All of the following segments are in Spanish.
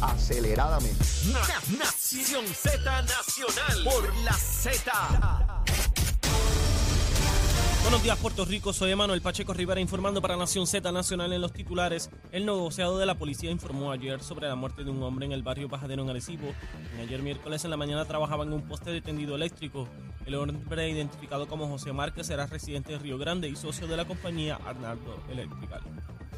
aceleradamente. Nación Z Nacional por la Z. Buenos días, Puerto Rico. Soy Emanuel Pacheco Rivera informando para Nación Z Nacional en los titulares. El negociado de la policía informó ayer sobre la muerte de un hombre en el barrio Bajadero en Arecibo. Ayer miércoles en la mañana trabajaba en un poste de tendido eléctrico. El hombre identificado como José Márquez era residente de Río Grande y socio de la compañía Arnaldo Electrical.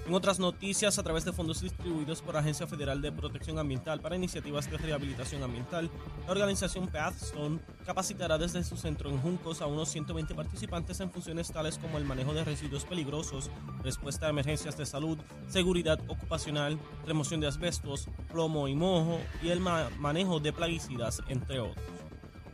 En otras noticias, a través de fondos distribuidos por Agencia Federal de Protección Ambiental para iniciativas de rehabilitación ambiental, la organización Pathstone capacitará desde su centro en Juncos a unos 120 participantes en funciones tales como el manejo de residuos peligrosos, respuesta a emergencias de salud, seguridad ocupacional, remoción de asbestos, plomo y mojo y el manejo de plaguicidas, entre otros.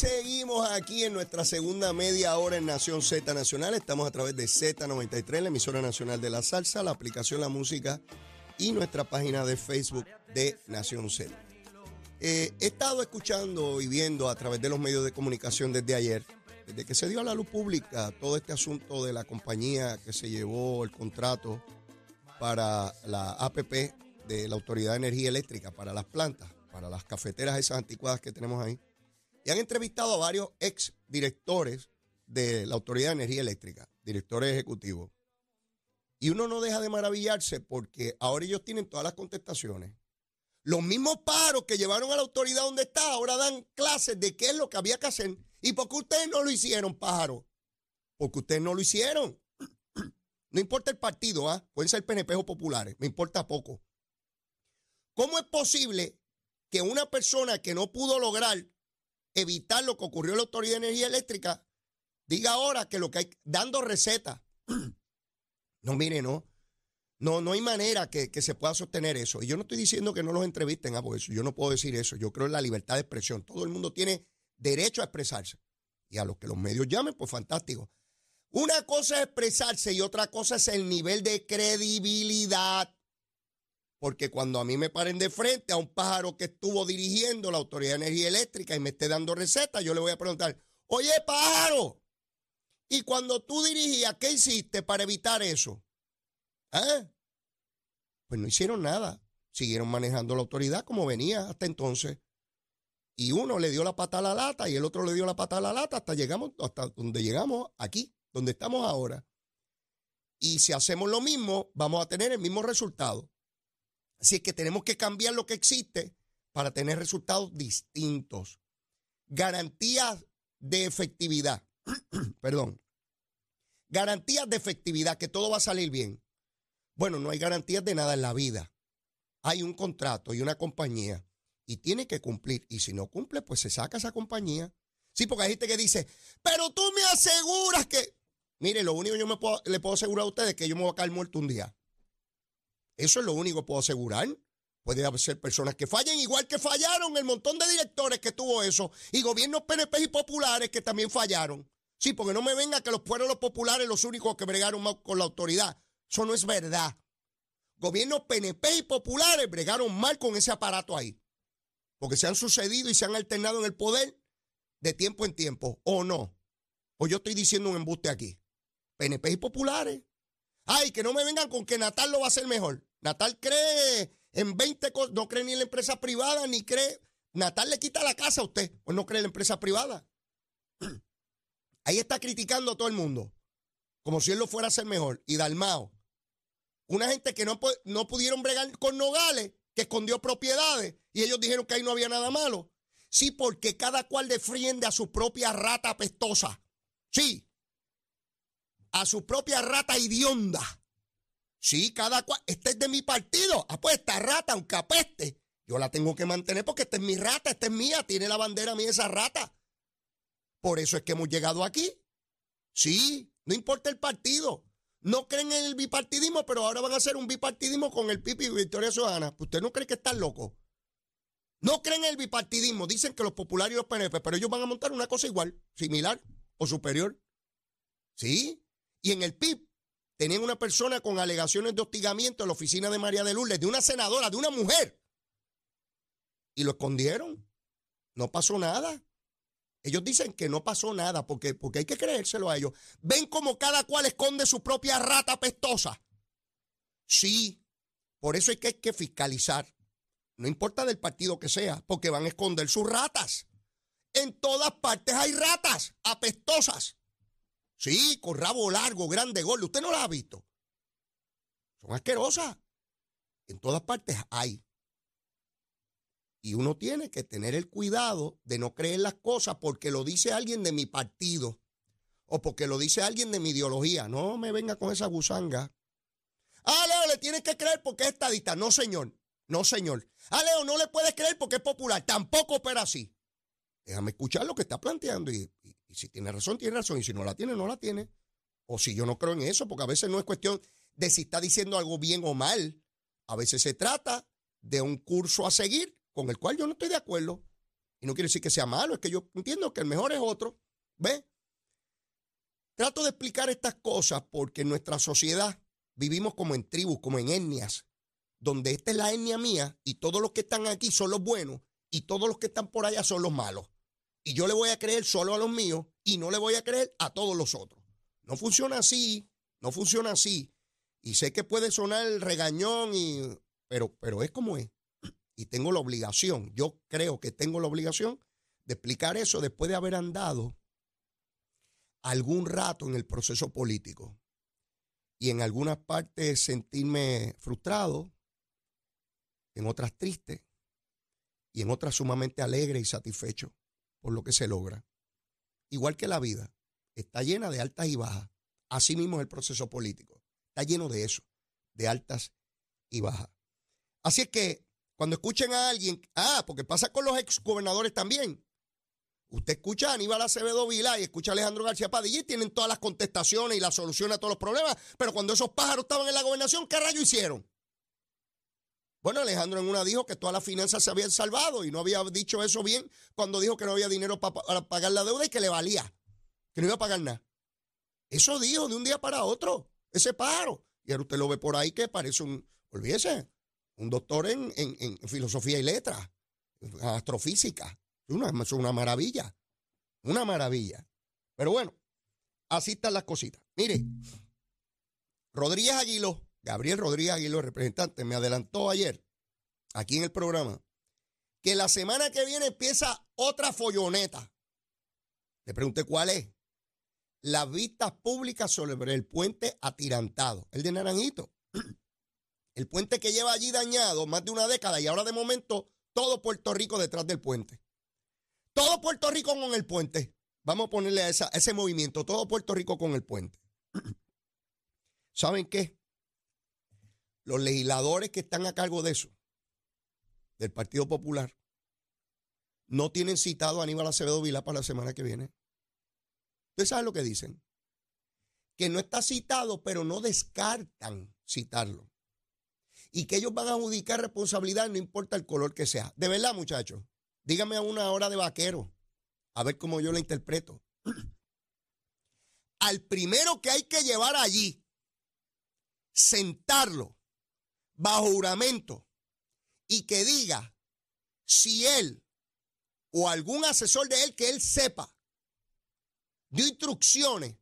Seguimos aquí en nuestra segunda media hora en Nación Z Nacional. Estamos a través de Z93, la emisora nacional de la salsa, la aplicación La Música y nuestra página de Facebook de Nación Z. Eh, he estado escuchando y viendo a través de los medios de comunicación desde ayer, desde que se dio a la luz pública todo este asunto de la compañía que se llevó el contrato para la APP de la Autoridad de Energía Eléctrica, para las plantas, para las cafeteras esas anticuadas que tenemos ahí y han entrevistado a varios ex directores de la Autoridad de Energía Eléctrica, directores ejecutivos. Y uno no deja de maravillarse porque ahora ellos tienen todas las contestaciones. Los mismos paros que llevaron a la autoridad donde está ahora dan clases de qué es lo que había que hacer. ¿Y por qué ustedes no lo hicieron, pájaro? Porque ustedes no lo hicieron. No importa el partido, ¿ah? pueden ser PNP o populares, me importa poco. ¿Cómo es posible que una persona que no pudo lograr evitar lo que ocurrió en la Autoridad de Energía Eléctrica, diga ahora que lo que hay, dando recetas. No, mire, no. No, no hay manera que, se pueda sostener eso. Y yo no estoy diciendo que no los entrevisten, a por eso. Yo no puedo decir eso. Yo creo en la libertad de expresión. Todo el mundo tiene derecho a expresarse. Y a los que los medios llamen, pues fantástico. Una cosa es expresarse y otra cosa es el nivel de credibilidad. Porque cuando a mí me paren de frente a un pájaro que estuvo dirigiendo la Autoridad de Energía Eléctrica y me esté dando recetas, yo le voy a preguntar, oye pájaro, y cuando tú dirigías, ¿qué hiciste para evitar eso? ¿Eh? Pues no hicieron nada. Siguieron manejando la autoridad como venía hasta entonces. Y uno le dio la pata a la lata y el otro le dio la pata a la lata hasta llegamos, hasta donde llegamos aquí, donde estamos ahora. Y si hacemos lo mismo, vamos a tener el mismo resultado. Así que tenemos que cambiar lo que existe para tener resultados distintos. Garantías de efectividad. Perdón. Garantías de efectividad, que todo va a salir bien. Bueno, no hay garantías de nada en la vida. Hay un contrato y una compañía y tiene que cumplir. Y si no cumple, pues se saca esa compañía. Sí, porque hay gente que dice, pero tú me aseguras que... Mire, lo único que yo me le puedo asegurar a ustedes es que yo me voy a caer muerto un día. Eso es lo único que puedo asegurar. Puede ser personas que fallen, igual que fallaron el montón de directores que tuvo eso, y gobiernos PNP y populares que también fallaron. Sí, porque no me venga que los pueblos populares los únicos que bregaron mal con la autoridad. Eso no es verdad. Gobiernos PNP y populares bregaron mal con ese aparato ahí. Porque se han sucedido y se han alternado en el poder de tiempo en tiempo, o no. O yo estoy diciendo un embuste aquí. PNP y populares. Ay, que no me vengan con que Natal lo va a hacer mejor. Natal cree en 20 cosas, no cree ni en la empresa privada, ni cree. Natal le quita la casa a usted, pues no cree en la empresa privada. Ahí está criticando a todo el mundo, como si él lo fuera a hacer mejor. Y Dalmao, una gente que no, no pudieron bregar con Nogales, que escondió propiedades, y ellos dijeron que ahí no había nada malo. Sí, porque cada cual defiende a su propia rata apestosa. Sí, a su propia rata idionda. Sí, cada cual. Este es de mi partido. Ah, pues esta rata, aunque apeste, yo la tengo que mantener porque esta es mi rata, esta es mía, tiene la bandera mía esa rata. Por eso es que hemos llegado aquí. Sí, no importa el partido. No creen en el bipartidismo, pero ahora van a hacer un bipartidismo con el Pipi y Victoria Ciudadana. ¿Usted no cree que están locos? No creen en el bipartidismo. Dicen que los populares y los PNP, pero ellos van a montar una cosa igual, similar o superior. ¿Sí? Y en el PIB tenían una persona con alegaciones de hostigamiento en la oficina de María de Lourdes, de una senadora, de una mujer. Y lo escondieron. No pasó nada. Ellos dicen que no pasó nada porque, porque hay que creérselo a ellos. Ven como cada cual esconde su propia rata pestosa. Sí, por eso es que hay que fiscalizar. No importa del partido que sea, porque van a esconder sus ratas. En todas partes hay ratas apestosas. Sí, con rabo largo, grande, gordo. Usted no las ha visto. Son asquerosas. En todas partes hay. Y uno tiene que tener el cuidado de no creer las cosas porque lo dice alguien de mi partido o porque lo dice alguien de mi ideología. No me venga con esa gusanga. Ah, Leo, le tienes que creer porque es estadista. No, señor. No, señor. Ah, Leo, no le puedes creer porque es popular. Tampoco opera así. Déjame escuchar lo que está planteando y, y si tiene razón, tiene razón. Y si no la tiene, no la tiene. O si yo no creo en eso, porque a veces no es cuestión de si está diciendo algo bien o mal. A veces se trata de un curso a seguir con el cual yo no estoy de acuerdo. Y no quiere decir que sea malo, es que yo entiendo que el mejor es otro. ¿Ve? Trato de explicar estas cosas porque en nuestra sociedad vivimos como en tribus, como en etnias, donde esta es la etnia mía y todos los que están aquí son los buenos y todos los que están por allá son los malos. Y yo le voy a creer solo a los míos y no le voy a creer a todos los otros. No funciona así, no funciona así. Y sé que puede sonar el regañón, y, pero, pero es como es y tengo la obligación, yo creo que tengo la obligación de explicar eso después de haber andado algún rato en el proceso político y en algunas partes sentirme frustrado, en otras triste y en otras sumamente alegre y satisfecho por lo que se logra. Igual que la vida, está llena de altas y bajas. Así mismo es el proceso político. Está lleno de eso, de altas y bajas. Así es que cuando escuchen a alguien, ah, porque pasa con los exgobernadores también. Usted escucha a Aníbal Acevedo Vila y escucha a Alejandro García Padilla y tienen todas las contestaciones y la solución a todos los problemas. Pero cuando esos pájaros estaban en la gobernación, ¿qué rayo hicieron? Bueno, Alejandro en una dijo que todas las finanzas se habían salvado y no había dicho eso bien cuando dijo que no había dinero para pagar la deuda y que le valía, que no iba a pagar nada. Eso dijo de un día para otro, ese pájaro. Y ahora usted lo ve por ahí que parece un, olvídese, un doctor en, filosofía y letras, astrofísica. Es una, es una maravilla, una maravilla. Pero bueno, así están las cositas. Mire, Rodríguez Aguiló, Gabriel Rodríguez Aguiló, representante, me adelantó ayer, aquí en el programa, que la semana que viene empieza otra folloneta. Le pregunté cuál es. Las vistas públicas sobre el puente atirantado, el de Naranjito. El puente que lleva allí dañado más de una década y ahora de momento todo Puerto Rico detrás del puente. Todo Puerto Rico con el puente. Vamos a ponerle a, ese movimiento, todo Puerto Rico con el puente. ¿Saben qué? Los legisladores que están a cargo de eso, del Partido Popular, no tienen citado a Aníbal Acevedo Vila para la semana que viene. ¿Ustedes saben lo que dicen? Que no está citado, pero no descartan citarlo y que ellos van a adjudicar responsabilidad no importa el color que sea. De verdad, muchachos, dígame a una hora de vaquero, a ver cómo yo la interpreto. Al primero que hay que llevar allí, sentarlo bajo juramento y que diga si él o algún asesor de él que él sepa dio instrucciones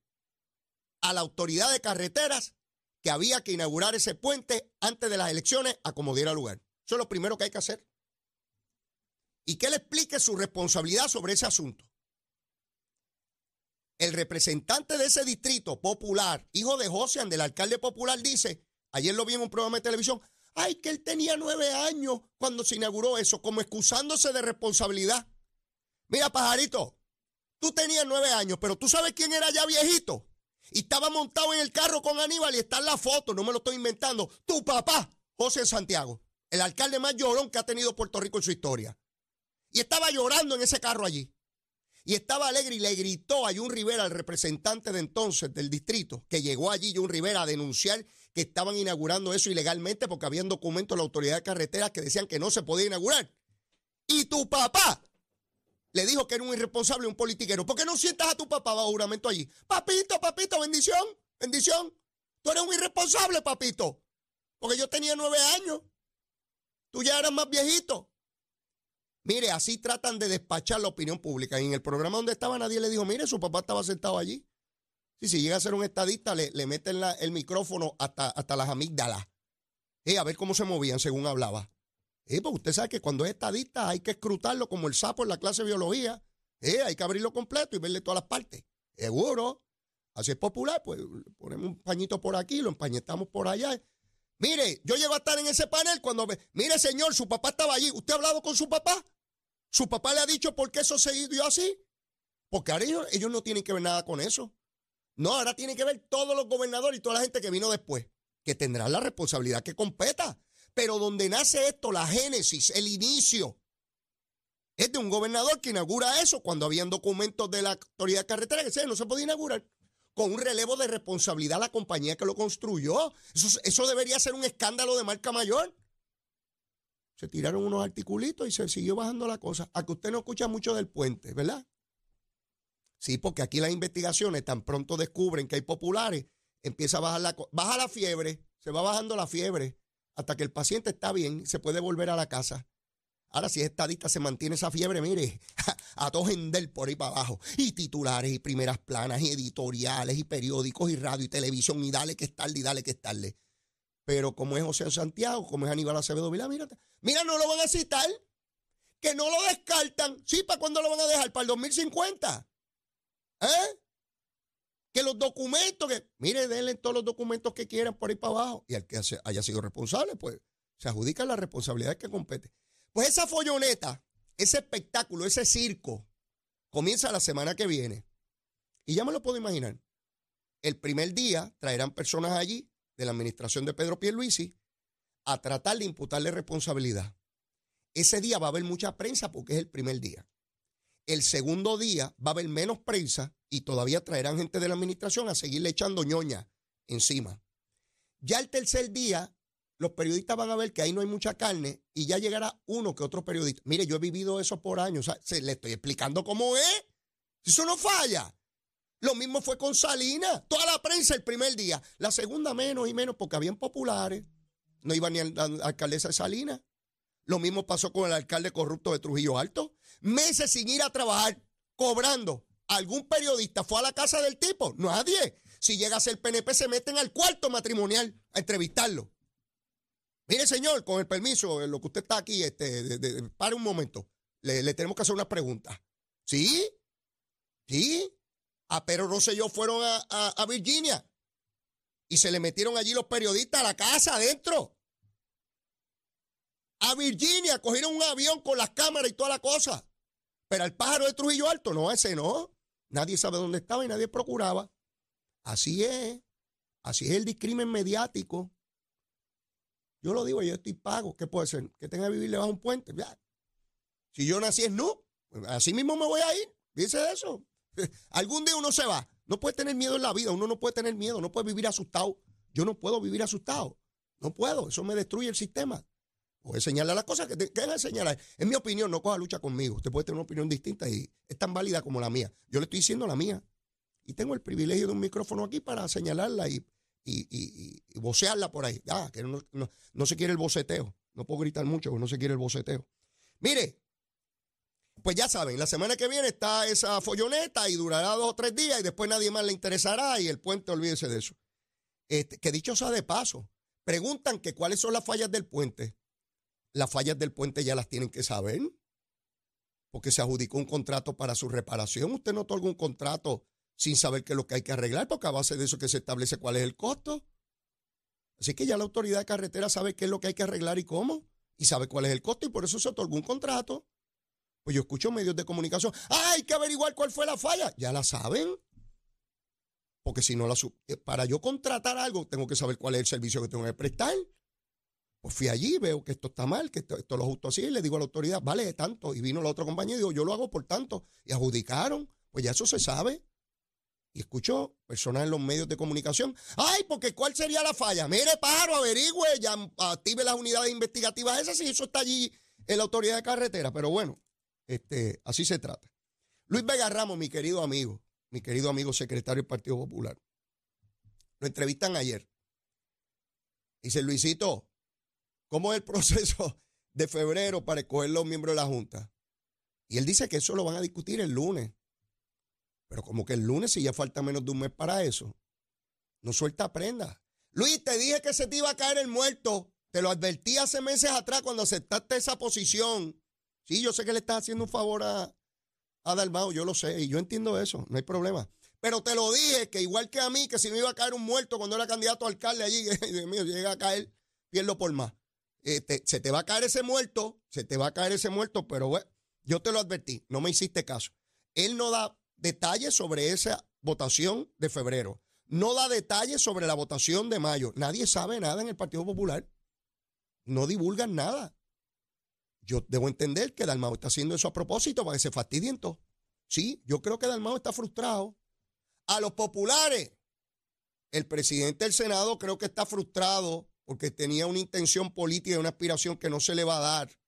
a la autoridad de carreteras que había que inaugurar ese puente antes de las elecciones a como diera lugar. Eso es lo primero que hay que hacer. Y que él explique su responsabilidad sobre ese asunto. El representante de ese distrito popular, hijo de José, del alcalde popular, dice, ayer lo vi en un programa de televisión, ay, que él tenía nueve años cuando se inauguró eso, como excusándose de responsabilidad. Mira, pajarito, tú tenías nueve años, pero tú sabes quién era ya viejito. Y estaba montado en el carro con Aníbal y está en la foto, no me lo estoy inventando. Tu papá, José Santiago, el alcalde más llorón que ha tenido Puerto Rico en su historia. Y estaba llorando en ese carro allí. Y estaba alegre y le gritó a Jun Rivera, el representante de entonces del distrito, que llegó allí Jun Rivera a denunciar que estaban inaugurando eso ilegalmente porque habían documentos de la autoridad de carreteras que decían que no se podía inaugurar. Y tu papá le dijo que era un irresponsable, un politiquero. ¿Por qué no sientas a tu papá bajo juramento allí? Papito, papito, bendición, bendición. Tú eres un irresponsable, papito. Porque yo tenía nueve años. Tú ya eras más viejito. Mire, así tratan de despachar la opinión pública. Y en el programa donde estaba nadie le dijo, mire, su papá estaba sentado allí. Sí, si llega a ser un estadista, le, le meten el micrófono hasta, hasta las amígdalas. Eh, a ver cómo se movían según hablaba. Eh, pues usted sabe que cuando es estadista hay que escrutarlo como el sapo en la clase de biología. Eh, hay que abrirlo completo y verle todas las partes. Seguro. Así es popular, pues ponemos un pañito por aquí, lo empañetamos por allá. Mire, yo llego a estar en ese panel cuando ve, mire señor, su papá estaba allí. ¿Usted ha hablado con su papá? ¿Su papá le ha dicho por qué eso se dio así? Porque ahora ellos, no tienen que ver nada con eso. No, ahora tienen que ver todos los gobernadores y toda la gente que vino después, que tendrán la responsabilidad que competa. Pero donde nace esto, la génesis, el inicio, es de un gobernador que inaugura eso cuando habían documentos de la autoridad carretera que no se podía inaugurar con un relevo de responsabilidad a la compañía que lo construyó. Eso, eso debería ser un escándalo de marca mayor. Se tiraron unos articulitos y se siguió bajando la cosa. A que usted no escucha mucho del puente, ¿verdad? Sí, porque aquí las investigaciones tan pronto descubren que hay populares, empieza a bajar la, baja la fiebre, se va bajando la fiebre hasta que el paciente está bien, se puede volver a la casa. Ahora, si es estadista, se mantiene esa fiebre, mire, a todo del por ahí para abajo. Y titulares, y primeras planas, y editoriales, y periódicos, y radio, y televisión, y dale que es tarde, y dale que es tarde. Pero como es José Santiago, como es Aníbal Acevedo Vilá, mira, mira, no lo van a citar. Que no lo descartan. Sí, ¿para cuándo lo van a dejar? ¿Para el 2050? ¿Eh? Que los documentos, que, mire, denle todos los documentos que quieran por ahí para abajo. Y al que haya sido responsable, pues se adjudica la responsabilidad que compete. Pues esa folloneta, ese espectáculo, ese circo, comienza la semana que viene. Y ya me lo puedo imaginar. El primer día traerán personas allí de la administración de Pedro Pierluisi a tratar de imputarle responsabilidad. Ese día va a haber mucha prensa porque es el primer día. El segundo día va a haber menos prensa y todavía traerán gente de la administración a seguirle echando ñoña encima. Ya el tercer día, los periodistas van a ver que ahí no hay mucha carne y ya llegará uno que otro periodista. Mire, yo he vivido eso por años. se, le estoy explicando cómo es. Eso no falla. Lo mismo fue con Salinas. Toda la prensa el primer día. La segunda menos y menos porque habían populares. No iba ni a la alcaldesa de Salinas. Lo mismo pasó con el alcalde corrupto de Trujillo Alto. Meses sin ir a trabajar, cobrando. ¿Algún periodista fue a la casa del tipo? Nadie. Si llega a ser PNP, se meten al cuarto matrimonial a entrevistarlo. Mire, señor, con el permiso, lo que usted está aquí, este, pare un momento. Le, tenemos que hacer una pregunta. ¿Sí? ¿Sí? a ah, Pedro Rosselló fueron a, Virginia y se le metieron allí los periodistas a la casa adentro. A Virginia cogieron un avión con las cámaras y toda la cosa. Pero al pájaro de Trujillo Alto, no, ese no. Nadie sabe dónde estaba y nadie procuraba. Así es. Así es el discrimen mediático. Yo lo digo, yo estoy pago. ¿Qué puede ser? Que tenga que vivir debajo de un puente. Si yo nací en no, así mismo me voy a ir. Dice eso. Algún día uno se va. No puede tener miedo en la vida. Uno no puede tener miedo. No puede vivir asustado. Yo no puedo vivir asustado. No puedo. Eso me destruye el sistema. A señalar las cosas que tenga señalar. En mi opinión, no coja lucha conmigo. Usted puede tener una opinión distinta y es tan válida como la mía. Yo le estoy diciendo la mía. Y tengo el privilegio de un micrófono aquí para señalarla y, y, vocearla por ahí. Ah, que no, no, se quiere el boceteo. No puedo gritar mucho porque no se quiere el boceteo. Mire, pues ya saben, la semana que viene está esa folloneta y durará dos o tres días y después nadie más le interesará y el puente, olvídese de eso. Este, que dicho sea de paso, preguntan que cuáles son las fallas del puente. Las fallas del puente ya las tienen que saber, porque se adjudicó un contrato para su reparación. Usted no otorga un contrato sin saber qué es lo que hay que arreglar, porque a base de eso que se establece cuál es el costo. Así que ya la autoridad de carretera sabe qué es lo que hay que arreglar y cómo, y sabe cuál es el costo, y por eso se otorgó un contrato. Pues yo escucho medios de comunicación, ah, hay que averiguar cuál fue la falla. Ya la saben. Porque si no la eh, para yo contratar algo, tengo que saber cuál es el servicio que tengo que prestar. Pues fui allí, veo que esto está mal, que esto, lo justo así, y le digo a la autoridad, vale tanto. Y vino la otra compañía y digo, yo lo hago por tanto. Y adjudicaron. Pues ya eso se sabe. Y escucho personas en los medios de comunicación. Ay, porque ¿cuál sería la falla? Mire, paro, averigüe, ya active las unidades investigativas esas y eso está allí en la autoridad de carretera. Pero bueno, Este, así se trata. Luis Vega Ramos, mi querido amigo, mi querido amigo secretario del Partido Popular, lo entrevistan ayer. Dice, Luisito, ¿cómo es el proceso de febrero para escoger los miembros de la Junta? Y él dice que eso lo van a discutir el lunes. Pero como que el lunes, si ya falta menos de un mes para eso, no suelta prenda. Luis, te dije que se te iba a caer el muerto. Te lo advertí hace meses atrás cuando aceptaste esa posición. Sí, yo sé que le estás haciendo un favor a, a Dalmao, yo lo sé, y yo entiendo eso, no hay problema. Pero te lo dije, que igual que a mí, que si me iba a caer un muerto cuando era candidato a alcalde allí, Dios mío, llega a caer, pierdo por más. Este, se te va a caer ese muerto, se te va a caer ese muerto, pero bueno, yo te lo advertí, no me hiciste caso. Él no da detalles sobre esa votación de febrero, no da detalles sobre la votación de mayo. Nadie sabe nada en el Partido Popular. No divulgan nada. Yo debo entender que Dalmao está haciendo eso a propósito para que se fastidien todos. Sí, yo creo que Dalmao está frustrado. A los populares, el presidente del Senado creo que está frustrado porque tenía una intención política y una aspiración que no se le va a dar.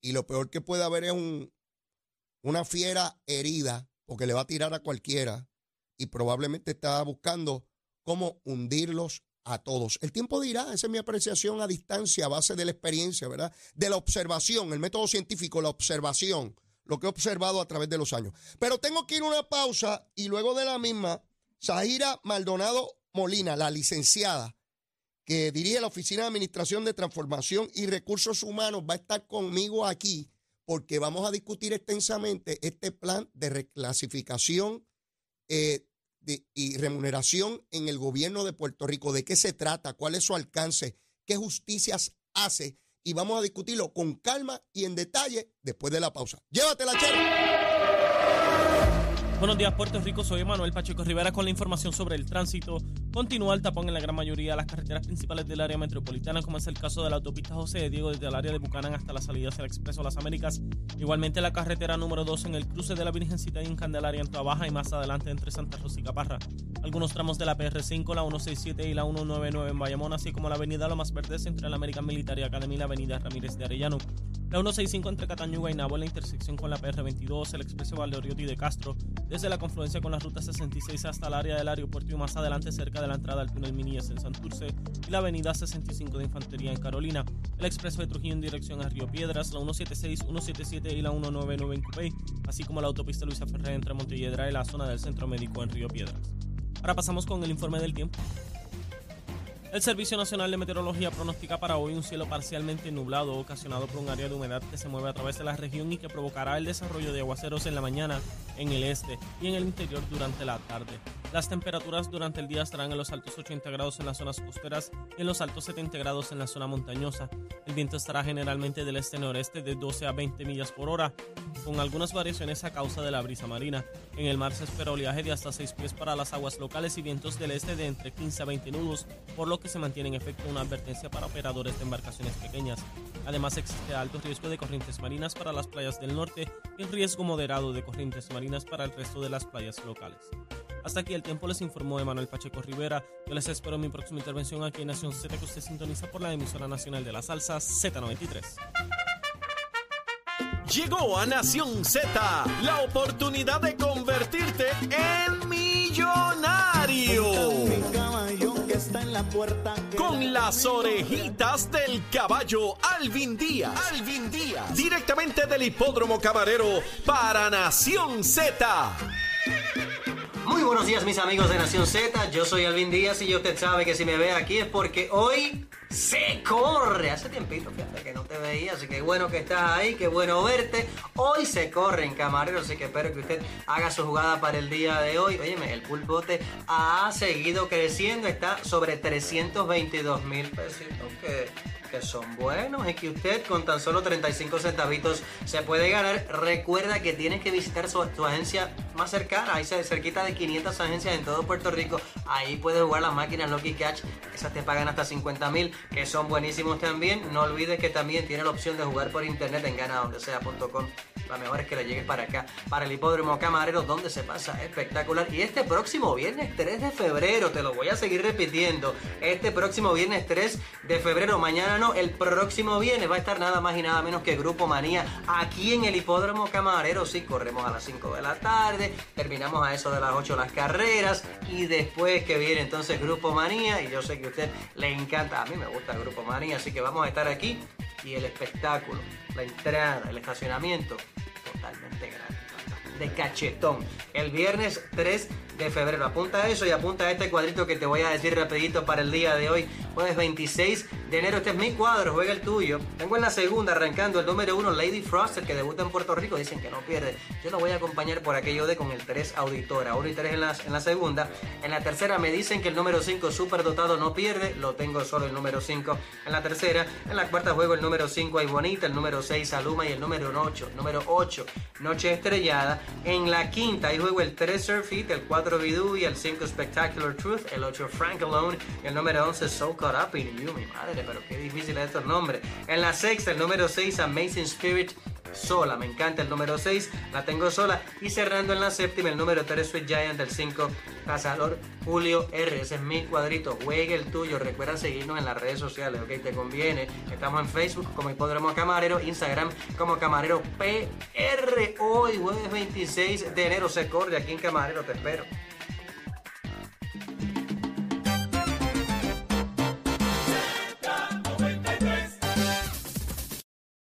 Y lo peor que puede haber es un, una fiera herida porque le va a tirar a cualquiera y probablemente está buscando cómo hundirlos a todos. El tiempo dirá, esa es mi apreciación a distancia, a base de la experiencia, ¿verdad? De la observación, el método científico, la observación, lo que he observado a través de los años. Pero tengo que ir a una pausa y luego de la misma, Zahira Maldonado Molina, la licenciada, que dirige la Oficina de Administración de Transformación y Recursos Humanos, va a estar conmigo aquí porque vamos a discutir extensamente este plan de reclasificación eh, y remuneración en el gobierno de Puerto Rico. ¿De qué se trata? ¿Cuál es su alcance? ¿Qué justicias hace? Y vamos a discutirlo con calma y en detalle después de la pausa. Llévatela, Chelo. Buenos días, Puerto Rico. Soy Manuel Pacheco Rivera con la información sobre el tránsito. Continúa el tapón en la gran mayoría de las carreteras principales del área metropolitana, como es el caso de la autopista José de Diego desde el área de Bucanán hasta la salida hacia el Expreso Las Américas. Igualmente la carretera número 2 en el cruce de la Virgencita y en Candelaria en Trabaja y más adelante entre Santa Rosa y Caparra. Algunos tramos de la PR5, la 167 y la 199 en Bayamón, así como la avenida Lomas Verdes entre la American Military Academy y la avenida Ramírez de Arellano. La 165 entre Catañuga y Nabo en la intersección con la PR22, el expreso Valdeoriotti de Castro, desde la confluencia con la ruta 66 hasta el área del aeropuerto y más adelante cerca de la entrada al túnel Minies en Santurce y la avenida 65 de Infantería en Carolina, el expreso de Trujillo en dirección a Río Piedras, la 176, 177 y la 199 en Cupey, así como la autopista Luisa Ferrer entre Montelledra y la zona del Centro Médico en Río Piedras. Ahora pasamos con el informe del tiempo. El Servicio Nacional de Meteorología pronostica para hoy un cielo parcialmente nublado ocasionado por un área de humedad que se mueve a través de la región y que provocará el desarrollo de aguaceros en la mañana en el este y en el interior durante la tarde. Las temperaturas durante el día estarán en los altos 80 grados en las zonas costeras y en los altos 70 grados en la zona montañosa. El viento estará generalmente del este-noreste de 12 a 20 millas por hora, con algunas variaciones a causa de la brisa marina. En el mar se espera oleaje de hasta 6 pies para las aguas locales y vientos del este de entre 15 a 20 nudos, por lo que se mantiene en efecto una advertencia para operadores de embarcaciones pequeñas. Además existe alto riesgo de corrientes marinas para las playas del norte y riesgo moderado de corrientes marinas para el resto de las playas locales. Hasta aquí el tiempo les informó Emanuel Pacheco Rivera. Yo les espero en mi próxima intervención aquí en Nación Z que usted sintoniza por la emisora nacional de la salsa Z93. Llegó a Nación Z la oportunidad de convertirte en Con las orejitas del caballo Alvin Díaz. Alvin Díaz. Directamente del hipódromo camarero para Nación Z. Muy buenos días mis amigos de Nación Z, yo soy Alvin Díaz y usted sabe que si me ve aquí es porque hoy se corre. Hace tiempito, fíjate que no te veía, así que bueno que estás ahí, qué bueno verte. Hoy se corre en Camarero, así que espero que usted haga su jugada para el día de hoy. Óyeme, el pulpote ha seguido creciendo, está sobre 322 mil pesitos, que son buenos y que usted con tan solo 35 centavitos se puede ganar. Recuerda que tienes que visitar su, agencia más cercana, ahí cerquita de 500 agencias en todo Puerto Rico. Ahí puedes jugar las máquinas Lucky Catch, esas te pagan hasta 50 mil, que son buenísimos también. No olvides que también tiene la opción de jugar por internet en ganadondesea.com La mejor es que le llegues para acá, para el hipódromo Camarero, donde se pasa espectacular. Y este próximo viernes 3 de febrero, te lo voy a seguir repitiendo. Este próximo viernes 3 de febrero, mañana no, el próximo viernes va a estar nada más y nada menos que Grupo Manía aquí en el hipódromo Camarero. Sí, corremos a las 5 de la tarde, terminamos a eso de las 8 las carreras y después que viene entonces Grupo Manía. Y yo sé que a usted le encanta, a mí me gusta el Grupo Manía, así que vamos a estar aquí y el espectáculo, la entrada, el estacionamiento. De cachetón. El viernes 3 de febrero. Apunta eso y apunta este cuadrito que te voy a decir rapidito para el día de hoy. Jueves 26 de enero. Este es mi cuadro, juega el tuyo. Tengo en la segunda arrancando el número 1, Lady Froster, que debuta en Puerto Rico. Dicen que no pierde. Yo lo voy a acompañar por aquello de con el 3 Auditora. 1 y 3 en la, en la segunda. En la tercera me dicen que el número 5, Superdotado, no pierde. Lo tengo solo el número 5 en la tercera. En la cuarta juego el número 5, Hay Bonita. El número 6, Aluma. Y el número 8, número 8, Noche Estrellada. En la quinta ahí juego el 3, Surfit. El 4, Bidú. Y el 5, Spectacular Truth. El 8, Frank Alone. Y el número 11, So Caught Up in You. Mi madre, pero qué difícil es estos nombres. En la sexta, el número 6, Amazing Spirit sola. Me encanta el número 6, la tengo sola. Y cerrando en la séptima, el número 3, Sweet Giant, el 5, Cazador Julio R. Ese es mi cuadrito. Juegue el tuyo. Recuerda seguirnos en las redes sociales, ¿ok? Te conviene. Estamos en Facebook como Hipódromo Camarero, Instagram como Camarero PR. Hoy, jueves 26 de enero, se corre aquí en Camarero. Te espero.